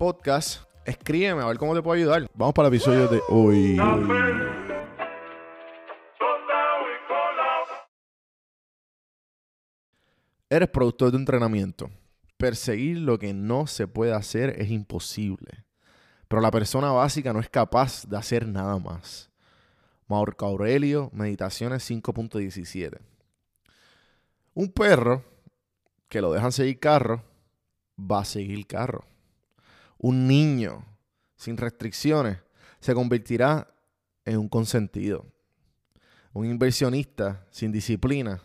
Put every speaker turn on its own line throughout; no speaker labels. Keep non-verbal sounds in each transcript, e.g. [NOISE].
podcast, escríbeme a ver cómo te puedo ayudar. Vamos para el episodio de hoy. Eres productor de entrenamiento. Perseguir lo que no se puede hacer es imposible. Pero la persona básica no es capaz de hacer nada más. Marco Aurelio, Meditaciones 5.17. Un perro que lo dejan seguir carro, va a seguir carro. Un niño sin restricciones se convertirá en un consentido. Un inversionista sin disciplina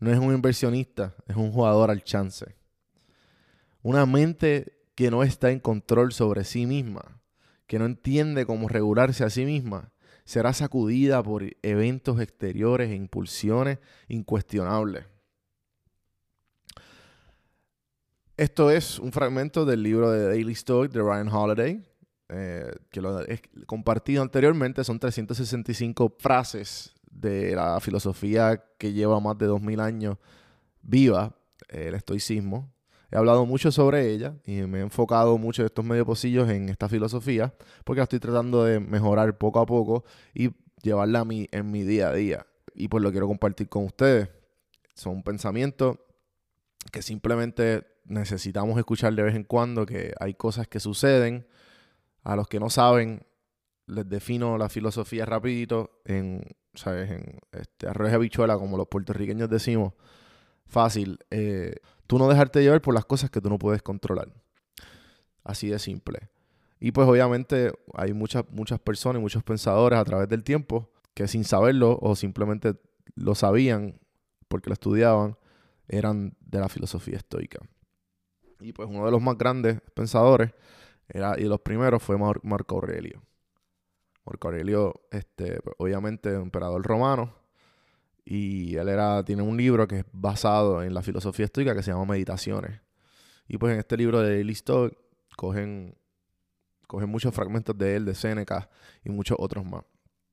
no es un inversionista, es un jugador al chance. Una mente que no está en control sobre sí misma, que no entiende cómo regularse a sí misma, será sacudida por eventos exteriores e impulsiones incuestionables. Esto es un fragmento del libro de Daily Stoic de Ryan Holiday, eh, que lo he compartido anteriormente. Son 365 frases de la filosofía que lleva más de 2000 años viva, el estoicismo. He hablado mucho sobre ella y me he enfocado mucho en estos medio pocillos en esta filosofía porque la estoy tratando de mejorar poco a poco y llevarla mi, en mi día a día. Y pues lo quiero compartir con ustedes. Son pensamientos que simplemente necesitamos escuchar de vez en cuando, que hay cosas que suceden. A los que no saben, les defino la filosofía rapidito en, ¿sabes? En este, arroz habichuela, como los puertorriqueños decimos. Fácil. Eh, tú no dejarte llevar por las cosas que tú no puedes controlar. Así de simple. Y pues obviamente hay muchas, muchas personas y muchos pensadores a través del tiempo que sin saberlo o simplemente lo sabían porque lo estudiaban, eran de la filosofía estoica. Y pues uno de los más grandes pensadores era, y los primeros fue Mar- Marco Aurelio. Marco Aurelio, este, pues, obviamente, emperador romano. Y él era, tiene un libro que es basado en la filosofía estoica que se llama Meditaciones. Y pues en este libro de Stoic cogen, cogen muchos fragmentos de él, de Séneca y muchos otros más.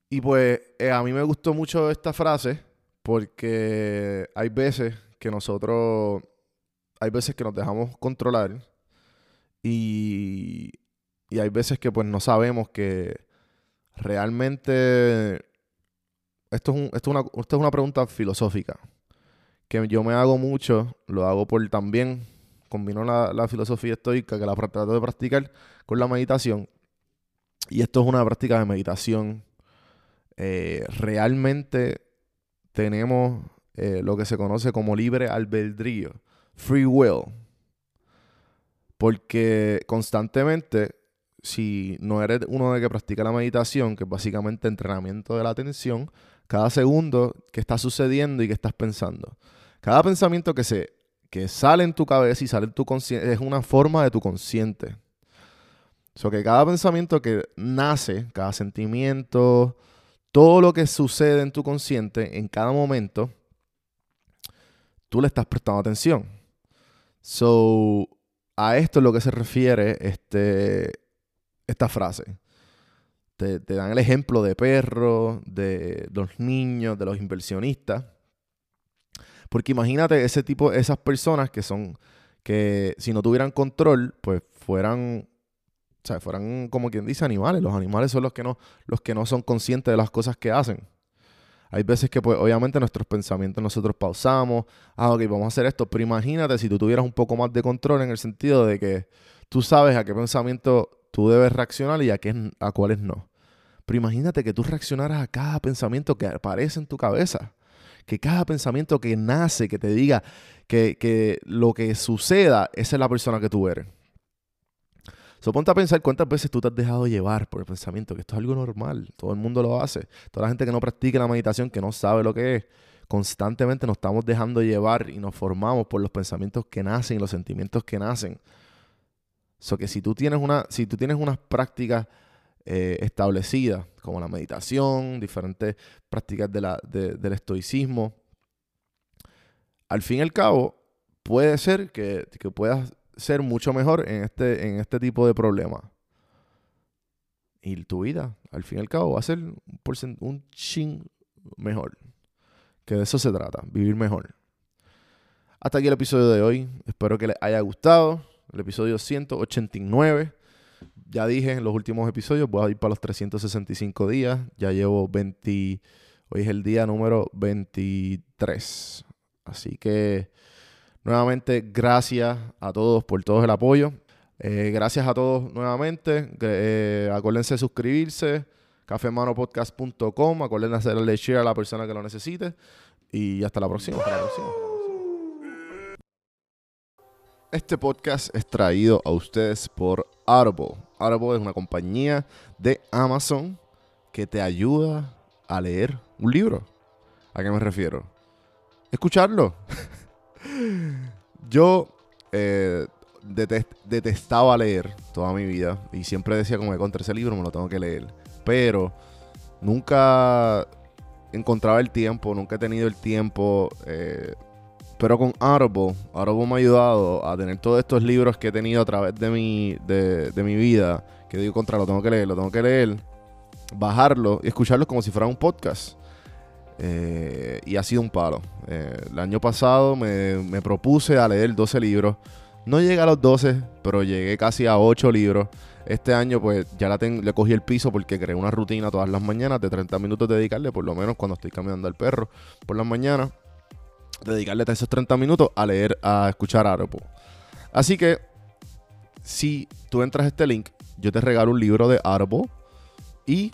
Y pues eh, a mí me gustó mucho esta frase porque hay veces que nosotros, hay veces que nos dejamos controlar y y hay veces que pues no sabemos que realmente esto es, esto, una, esto es una pregunta filosófica que yo me hago mucho, lo hago por también, combino la, filosofía estoica que la trato de practicar con la meditación. Y esto es una práctica de meditación. Eh, realmente tenemos eh, lo que se conoce como libre albedrío, free will. Porque constantemente, si no eres uno de que practica la meditación, que es básicamente entrenamiento de la atención, cada segundo que está sucediendo y que estás pensando. Cada pensamiento que, se, que sale en tu cabeza y sale en tu consciente es una forma de tu consciente. O cada pensamiento que nace, cada sentimiento, todo lo que sucede en tu consciente en cada momento, tú le estás prestando atención. So, a esto es lo que se refiere este, esta frase. Te, dan el ejemplo de perros, de los niños, de los inversionistas. Porque imagínate ese tipo, esas personas que son, que si no tuvieran control, pues fueran, o sea, fueran como quien dice animales. Los animales son los que no, los que no son conscientes de las cosas que hacen. Hay veces que, pues, obviamente nuestros pensamientos nosotros pausamos, ah, ok, vamos a hacer esto, pero imagínate si tú tuvieras un poco más de control en el sentido de que tú sabes a qué pensamiento tú debes reaccionar y a, qué, a cuáles no. Pero imagínate que tú reaccionaras a cada pensamiento que aparece en tu cabeza. Que cada pensamiento que nace, que te diga que, que lo que suceda, esa es la persona que tú eres. So, ponte a pensar cuántas veces tú te has dejado llevar por el pensamiento, que esto es algo normal, todo el mundo lo hace. Toda la gente que no practica la meditación, que no sabe lo que es, constantemente nos estamos dejando llevar y nos formamos por los pensamientos que nacen y los sentimientos que nacen. So que si tú tienes, una, si tú tienes unas prácticas eh, establecidas, como la meditación, diferentes prácticas del estoicismo, al fin y al cabo, puede ser que, que puedas ser mucho mejor en este, en este tipo de problemas. Y tu vida, al fin y al cabo, va a ser un, un ching mejor. Que de eso se trata, vivir mejor. Hasta aquí el episodio de hoy. Espero que les haya gustado. El episodio 189. Ya dije en los últimos episodios, voy a ir para los 365 días. Ya llevo 20. Hoy es el día número 23. Así que Nuevamente, gracias a todos por todo el apoyo. Eh, gracias a todos nuevamente. Eh, acuérdense de suscribirse. cafemanopodcast.com. Acuérdense de darle share a la persona que lo necesite. Y hasta la próxima. Hasta la próxima. Este podcast es traído a ustedes por Audible. Audible es una compañía de Amazon que te ayuda a leer un libro. ¿A qué me refiero? Escucharlo. [LAUGHS] Yo eh, detestaba leer toda mi vida y siempre decía como que contra ese libro me lo tengo que leer. Pero nunca encontraba el tiempo, nunca he tenido el tiempo. Eh, pero con Audible, Audible me ha ayudado a tener todos estos libros que he tenido a través de mi, de, mi vida, que digo contra, lo tengo que leer, lo tengo que leer, bajarlo y escucharlo como si fuera un podcast. Eh, y ha sido un palo. Eh, el año pasado me, propuse a leer 12 libros. No llegué a los 12, pero llegué casi a 8 libros. Este año pues ya le cogí el piso porque creé una rutina todas las mañanas de 30 minutos dedicarle, por lo menos cuando estoy caminando al perro por las mañanas, dedicarle esos 30 minutos a leer, a escuchar Audible. Así que si tú entras a este link, yo te regalo un libro de Audible y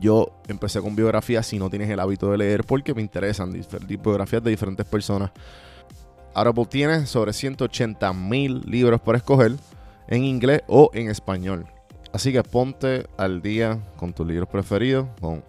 yo empecé con biografías si no tienes el hábito de leer porque me interesan biografías de diferentes personas. Audible tiene sobre 180 mil libros para escoger en inglés o en español. Así que ponte al día con tus libros preferidos con.